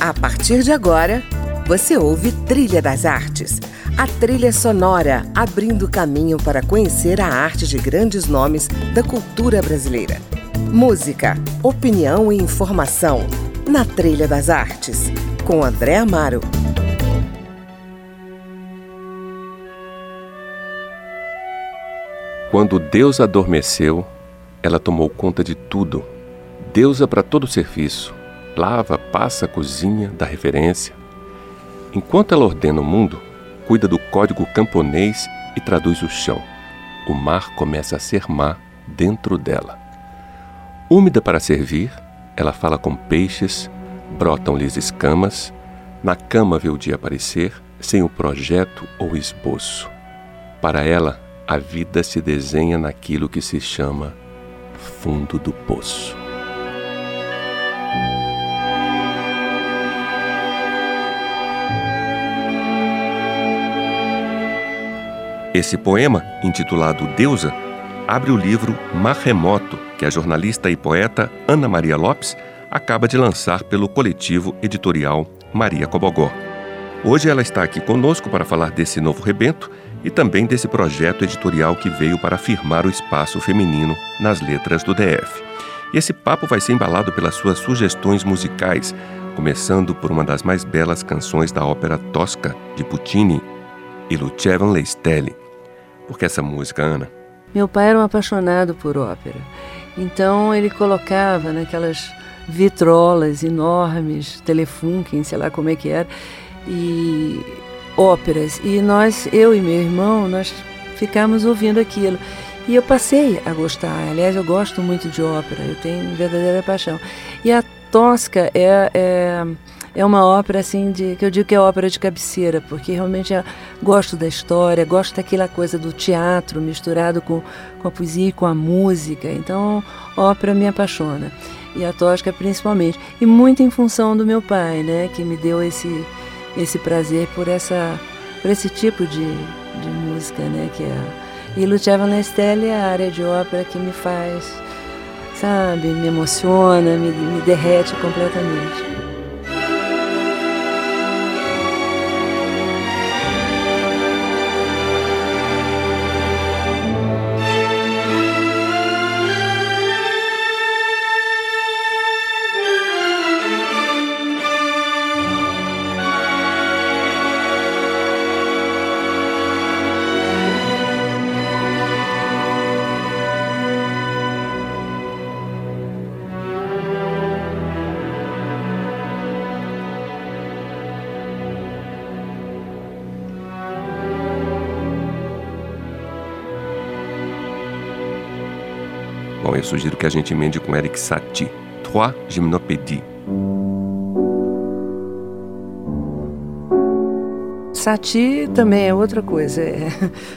A partir de agora, você ouve Trilha das Artes, a trilha sonora abrindo caminho para conhecer a arte de grandes nomes da cultura brasileira. Música, opinião e informação na Trilha das Artes, com André Amaro. Quando Deus adormeceu, ela tomou conta de tudo. Deusa para todo serviço, lava, passa, cozinha, dá referência. Enquanto ela ordena o mundo, cuida do código camponês e traduz o chão. O mar começa a ser mar dentro dela. Úmida para servir, ela fala com peixes, brotam-lhes escamas, na cama vê o dia aparecer, sem o projeto ou esboço. Para ela, a vida se desenha naquilo que se chama fundo do poço. Esse poema, intitulado Deusa, abre o livro Mar Remoto, que a jornalista e poeta Ana Maria Lopes acaba de lançar pelo coletivo editorial Maria Cobogó. Hoje ela está aqui conosco para falar desse novo rebento e também desse projeto editorial que veio para afirmar o espaço feminino nas letras do DF. E esse papo vai ser embalado pelas suas sugestões musicais, começando por uma das mais belas canções da ópera Tosca de Puccini, e Lucevan Leistelli. Por que essa música, Ana? Meu pai era um apaixonado por ópera. Então ele colocava naquelas vitrolas enormes, Telefunken, sei lá como é que era, e óperas. E nós, eu e meu irmão, nós ficamos ouvindo aquilo. E eu passei a gostar. Aliás, eu gosto muito de ópera, eu tenho verdadeira paixão. E a Tosca é, é é uma ópera assim de que eu digo que é ópera de cabeceira, porque realmente gosto da história, gosto daquela coisa do teatro misturado com, com a poesia e com a música. Então, ópera me apaixona. E a Tosca principalmente. E muito em função do meu pai, né, que me deu esse esse prazer por essa por esse tipo de, de música, né, que é e Luciano Nestelli é a área de ópera que me faz, sabe, me emociona, me, me derrete completamente. Eu sugiro que a gente emende com Eric Satie, Trois Gymnopédies. Satie também é outra coisa, é,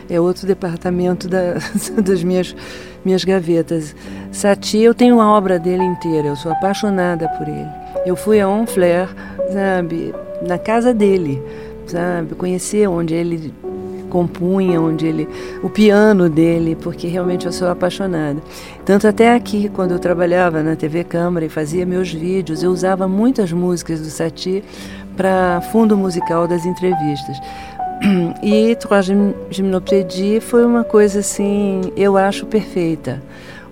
é outro departamento da, das minhas, minhas gavetas. Satie, eu tenho uma obra dele inteira, eu sou apaixonada por ele. Eu fui a Honfleur, sabe, na casa dele, sabe, conhecer onde ele compunha, onde ele, o piano dele, porque realmente eu sou apaixonada. Tanto até aqui, quando eu trabalhava na TV Câmara e fazia meus vídeos, eu usava muitas músicas do Satie para fundo musical das entrevistas. E Trois Gymnopédies foi uma coisa assim, eu acho perfeita.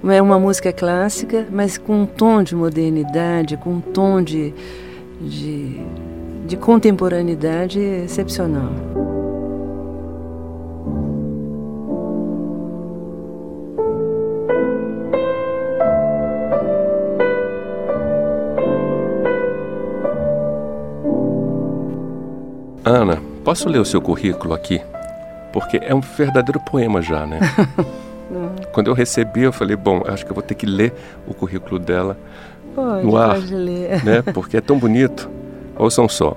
É uma música clássica, mas com um tom de modernidade, com um tom de, de, de contemporaneidade excepcional. Ana, posso ler o seu currículo aqui? Porque é um verdadeiro poema já, né? Quando eu recebi, eu falei, bom, acho que eu vou ter que ler o currículo dela pode, no ar, pode ler. né? Porque é tão bonito. Ouçam só.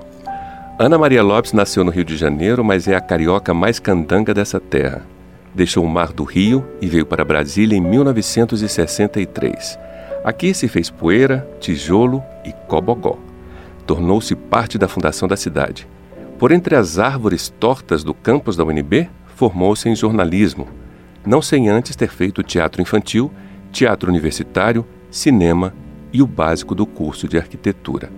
Ana Maria Lopes nasceu no Rio de Janeiro, mas é a carioca mais candanga dessa terra. Deixou o mar do Rio e veio para Brasília em 1963. Aqui se fez poeira, tijolo e cobogó. Tornou-se parte da fundação da cidade. Por entre as árvores tortas do campus da UNB, formou-se em jornalismo, não sem antes ter feito teatro infantil, teatro universitário, cinema e o básico do curso de arquitetura.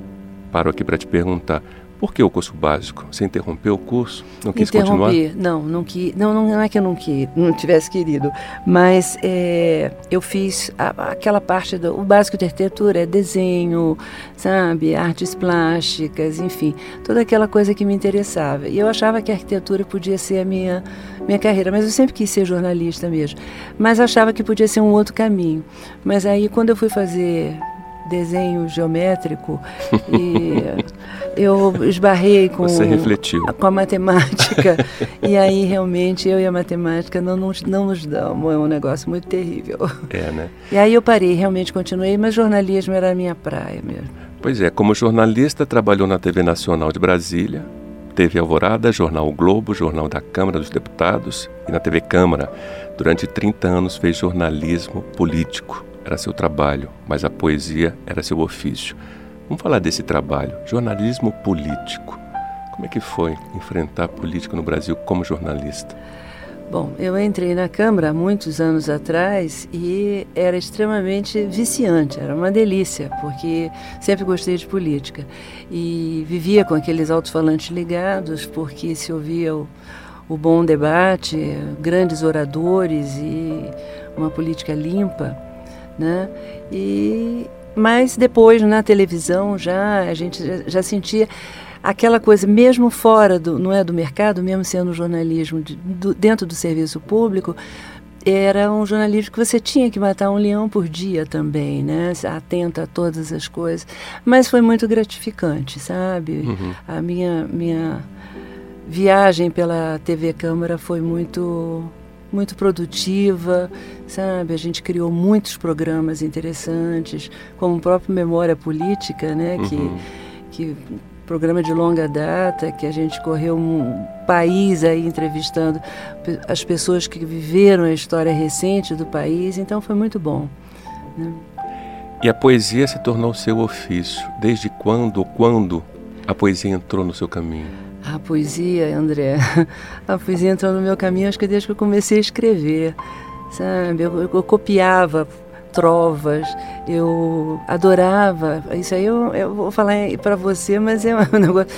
paro aqui para te perguntar: por que o curso básico? Você interrompeu o curso? Não quis Interrompi. continuar? Não, não, que, não, não é que eu não, que, não tivesse querido, mas é, eu fiz a, aquela parte do o básico de arquitetura, é desenho, sabe, artes plásticas, enfim, toda aquela coisa que me interessava. E eu achava que a arquitetura podia ser a minha, minha carreira, mas eu sempre quis ser jornalista mesmo. Mas achava que podia ser um outro caminho. Mas aí, quando eu fui fazer desenho geométrico e eu esbarrei com, com a matemática e aí realmente eu e a matemática não, não, não nos damos, é um negócio muito terrível. É, né? E aí eu parei, realmente continuei, mas jornalismo era a minha praia mesmo. Pois é, como jornalista, trabalhou na TV Nacional de Brasília, TV Alvorada, Jornal o Globo, Jornal da Câmara dos Deputados e na TV Câmara. Durante 30 anos fez jornalismo político era seu trabalho, mas a poesia era seu ofício. Vamos falar desse trabalho, jornalismo político. Como é que foi enfrentar a política no Brasil como jornalista? Bom, eu entrei na Câmara há muitos anos atrás e era extremamente viciante, era uma delícia, porque sempre gostei de política. E vivia com aqueles alto-falantes ligados, porque se ouvia o, o bom debate, grandes oradores e uma política limpa né? E mas depois na televisão já a gente já, já sentia aquela coisa mesmo fora do não é do mercado, mesmo sendo jornalismo de, do, dentro do serviço público, era um jornalismo que você tinha que matar um leão por dia também, né? Atenta a todas as coisas. Mas foi muito gratificante, sabe? Uhum. A minha, minha viagem pela TV Câmara foi muito muito produtiva, sabe? A gente criou muitos programas interessantes, como o próprio Memória Política, né? Uhum. Que, que programa de longa data, que a gente correu um país aí entrevistando as pessoas que viveram a história recente do país, então foi muito bom. Né? E a poesia se tornou seu ofício. Desde quando quando a poesia entrou no seu caminho? A poesia, André, a poesia entrou no meu caminho acho que desde que eu comecei a escrever, sabe? Eu, eu, eu copiava trovas, eu adorava. Isso aí eu, eu vou falar para você, mas é um negócio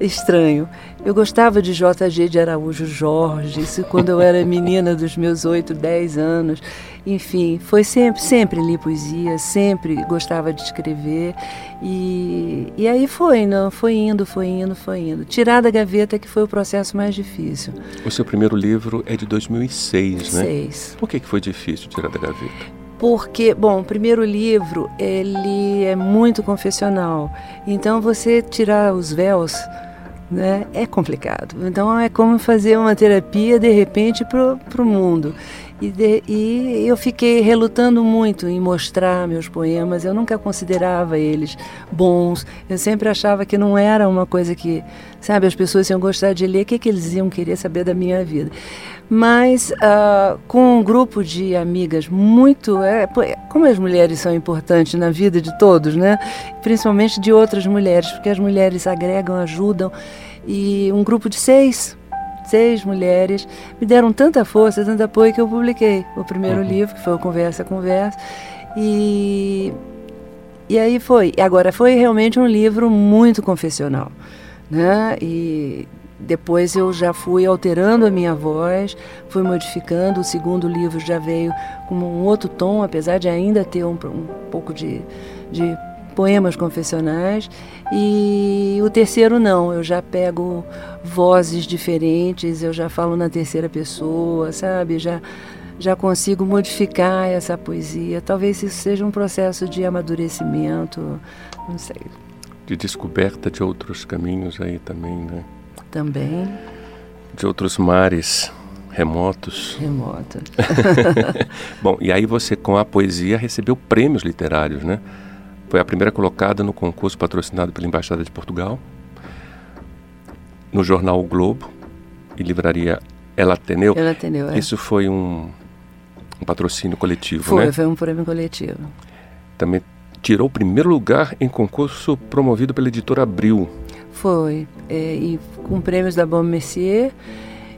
estranho. Eu gostava de J.G. de Araújo Jorge, isso quando eu era menina dos meus 8, 10 anos. Enfim, foi sempre, sempre li poesia, sempre gostava de escrever. E, e aí foi, não, foi indo, foi indo, foi indo. Tirar da gaveta que foi o processo mais difícil. O seu primeiro livro é de 2006, né? Seis. Por que, que foi difícil tirar da gaveta? porque, bom, o primeiro livro, ele é muito confessional. Então você tirar os véus né, é complicado. Então é como fazer uma terapia de repente para o mundo. E, de, e, eu fiquei relutando muito em mostrar meus poemas. Eu nunca considerava eles bons. Eu sempre achava que não era uma coisa que, sabe, as pessoas iam gostar de ler. O que, que eles iam querer saber da minha vida? Mas uh, com um grupo de amigas muito. É, como as mulheres são importantes na vida de todos, né? Principalmente de outras mulheres, porque as mulheres agregam, ajudam. E um grupo de seis seis mulheres me deram tanta força, tanto apoio que eu publiquei o primeiro uhum. livro, que foi o Conversa Conversa. E, e aí foi. Agora, foi realmente um livro muito confessional. Né? E depois eu já fui alterando a minha voz, fui modificando. O segundo livro já veio com um outro tom, apesar de ainda ter um, um pouco de, de poemas confessionais. E o terceiro não, eu já pego vozes diferentes, eu já falo na terceira pessoa, sabe? Já já consigo modificar essa poesia. Talvez isso seja um processo de amadurecimento, não sei. De descoberta de outros caminhos aí também, né? Também. De outros mares remotos. Remotos. Bom, e aí você com a poesia recebeu prêmios literários, né? Foi a primeira colocada no concurso patrocinado pela Embaixada de Portugal, no jornal o Globo e livraria El Ateneu. El Ateneu, é. Isso foi um, um patrocínio coletivo, foi, né? Foi, um prêmio coletivo. Também tirou o primeiro lugar em concurso promovido pela editora Abril. Foi, é, e com prêmios da Bom Mercier.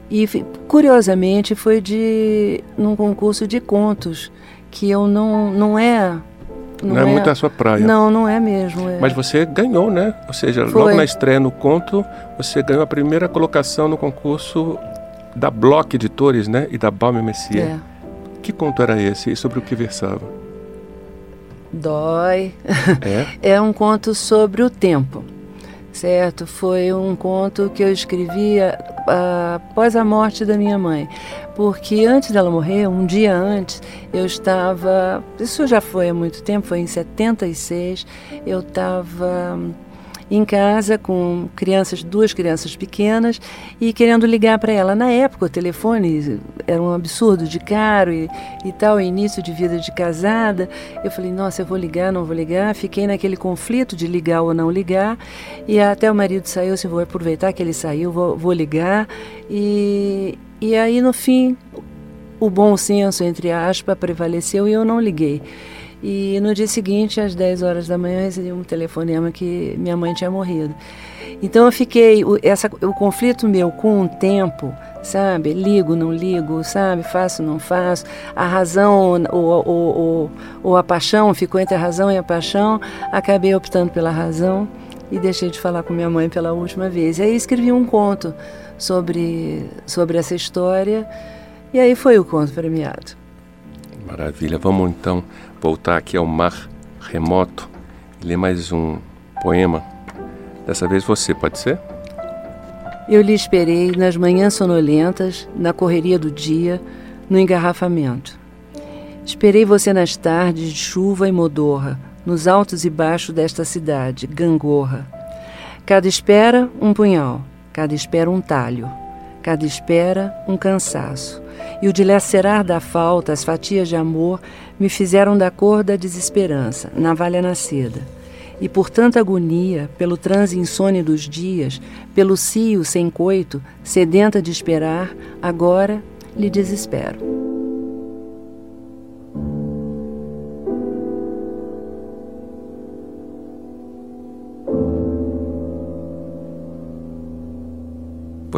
E curiosamente foi de num concurso de contos que eu não não é não, não é, é, muito a sua praia. Não, não é mesmo. É. Mas você ganhou, né? Ou seja, Foi. logo na estreia no conto, você ganhou a primeira colocação no concurso da Block Editores, né? E da Baume Messier. É. Que conto era esse e sobre o que versava? Dói. É? é um conto sobre o tempo certo? Foi um conto que eu escrevia ah, após a morte da minha mãe, porque antes dela morrer, um dia antes, eu estava. Isso já foi há muito tempo, foi em 76, eu estava em casa com crianças, duas crianças pequenas e querendo ligar para ela. Na época o telefone era um absurdo de caro e, e tal, início de vida de casada. Eu falei, nossa, eu vou ligar, não vou ligar. Fiquei naquele conflito de ligar ou não ligar e até o marido saiu, assim, vou aproveitar que ele saiu, vou, vou ligar e, e aí no fim o bom senso, entre aspas, prevaleceu e eu não liguei. E no dia seguinte, às 10 horas da manhã, eu recebi um telefonema que minha mãe tinha morrido. Então eu fiquei, o, essa, o conflito meu com o tempo, sabe? Ligo, não ligo, sabe? Faço, não faço. A razão ou, ou, ou, ou a paixão, ficou entre a razão e a paixão. Acabei optando pela razão e deixei de falar com minha mãe pela última vez. E aí escrevi um conto sobre, sobre essa história e aí foi o conto premiado. Maravilha. Vamos então voltar aqui ao mar remoto e ler mais um poema. Dessa vez você, pode ser? Eu lhe esperei nas manhãs sonolentas, na correria do dia, no engarrafamento. Esperei você nas tardes de chuva e modorra, nos altos e baixos desta cidade, gangorra. Cada espera, um punhal, cada espera, um talho, cada espera, um cansaço e o dilacerar da falta, as fatias de amor, me fizeram da cor da desesperança, navalha nascida. E por tanta agonia, pelo transe insone dos dias, pelo cio sem coito, sedenta de esperar, agora lhe desespero.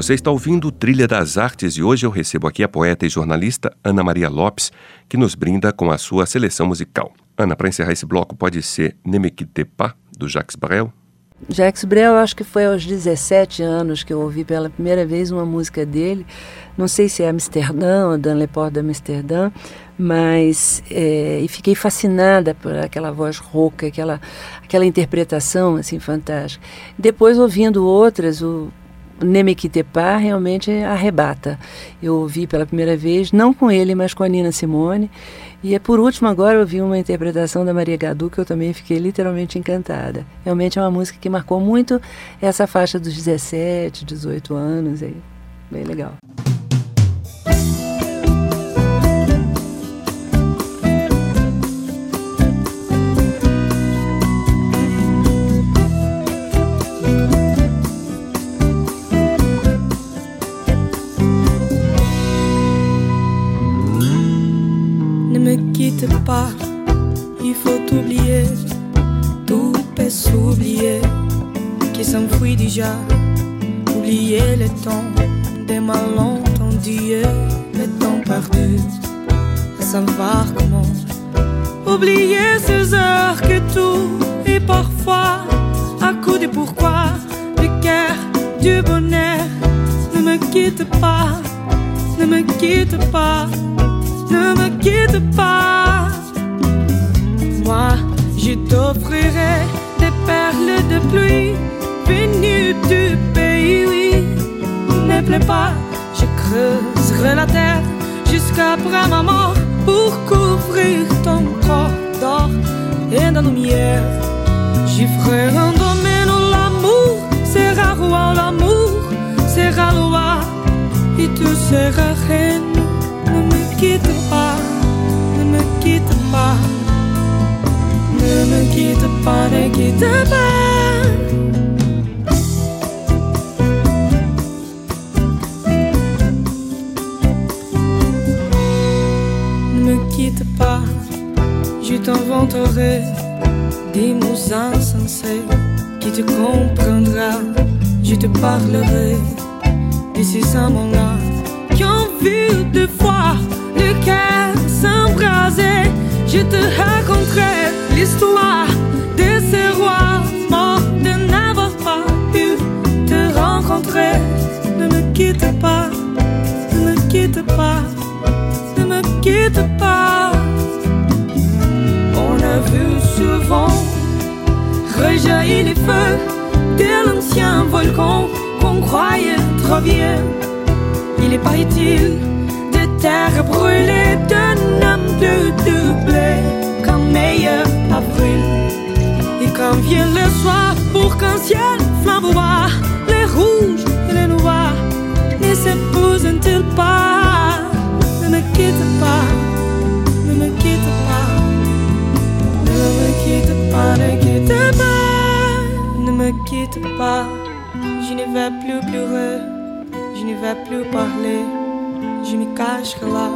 Você está ouvindo Trilha das Artes e hoje eu recebo aqui a poeta e jornalista Ana Maria Lopes, que nos brinda com a sua seleção musical. Ana, para encerrar esse bloco, pode ser Ne me quitte pas, do Jacques Brel? Jacques Brel, acho que foi aos 17 anos que eu ouvi pela primeira vez uma música dele. Não sei se é Amsterdã ou Dan Leport de Amsterdã, mas é, e fiquei fascinada por aquela voz rouca, aquela, aquela interpretação assim fantástica. Depois ouvindo outras, o Nemekitepa realmente arrebata. Eu ouvi pela primeira vez, não com ele, mas com a Nina Simone. E é por último agora eu ouvi uma interpretação da Maria Gadu que eu também fiquei literalmente encantada. Realmente é uma música que marcou muito essa faixa dos 17, 18 anos. Aí. Bem legal. Qui s'enfuit déjà, oublier le temps. Des malentendus, le temps perdu, à savoir comment oublier ces heures que tout est parfois à coup de pourquoi, du cœur, du bonheur, ne me quitte pas, ne me quitte pas ne me quitte pas. Moi, je t'offrirai des perles de pluie venues du pays, oui. Ne plaît pas, je creuserai la terre jusqu'après ma mort pour couvrir ton corps d'or et de lumière. J'y ferai un domaine où l'amour sera roi, l'amour sera loi et tout sera reine. Ne me quitte pas, ne me quitte pas, ne me quitte pas, ne quitte pas. T'inventerai des mots insensés qui te comprendra. Je te parlerai de ces amants-là qui ont vu deux fois le cœur s'embraser. Je te raconterai l'histoire de ces rois morts de n'avoir pas pu te rencontrer. Ne me quitte pas, ne me quitte pas, ne me quitte pas. A vu souvent rejaillir les feux de l'ancien volcan qu'on croyait trop vieux. Il est pas utile de terre brûlée, de n'homme plus doublé comme meilleur avril. Et quand vient le soir pour qu'un ciel flamboie, les rouges et les noirs ne s'épousent-ils pas? Ne me quitte pas, ne vais plus pleurer, je ne vais plus parler, je me cache là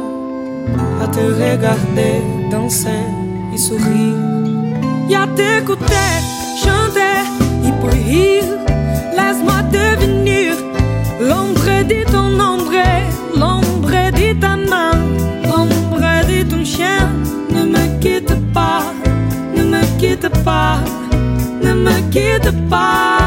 à te regarder danser et sourire. Et à t'écouter, chanter et pour rire. Laisse-moi devenir l'ombre de ton ombre, l'ombre de ta main, l'ombre de ton chien. Ne me quitte pas, ne me quitte pas, ne me quitte pas.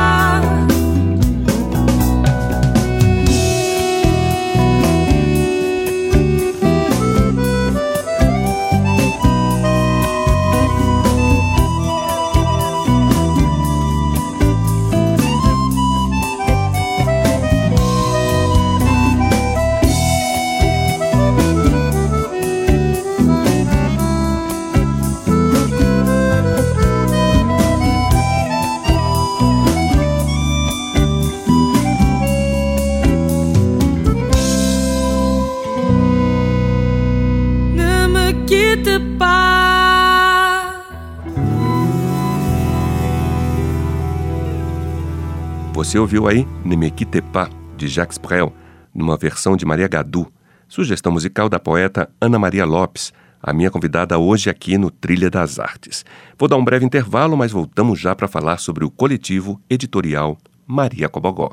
Você ouviu aí Ne me quitte pas, de Jacques Brel, numa versão de Maria Gadu, sugestão musical da poeta Ana Maria Lopes, a minha convidada hoje aqui no Trilha das Artes. Vou dar um breve intervalo, mas voltamos já para falar sobre o coletivo editorial Maria Cobogó.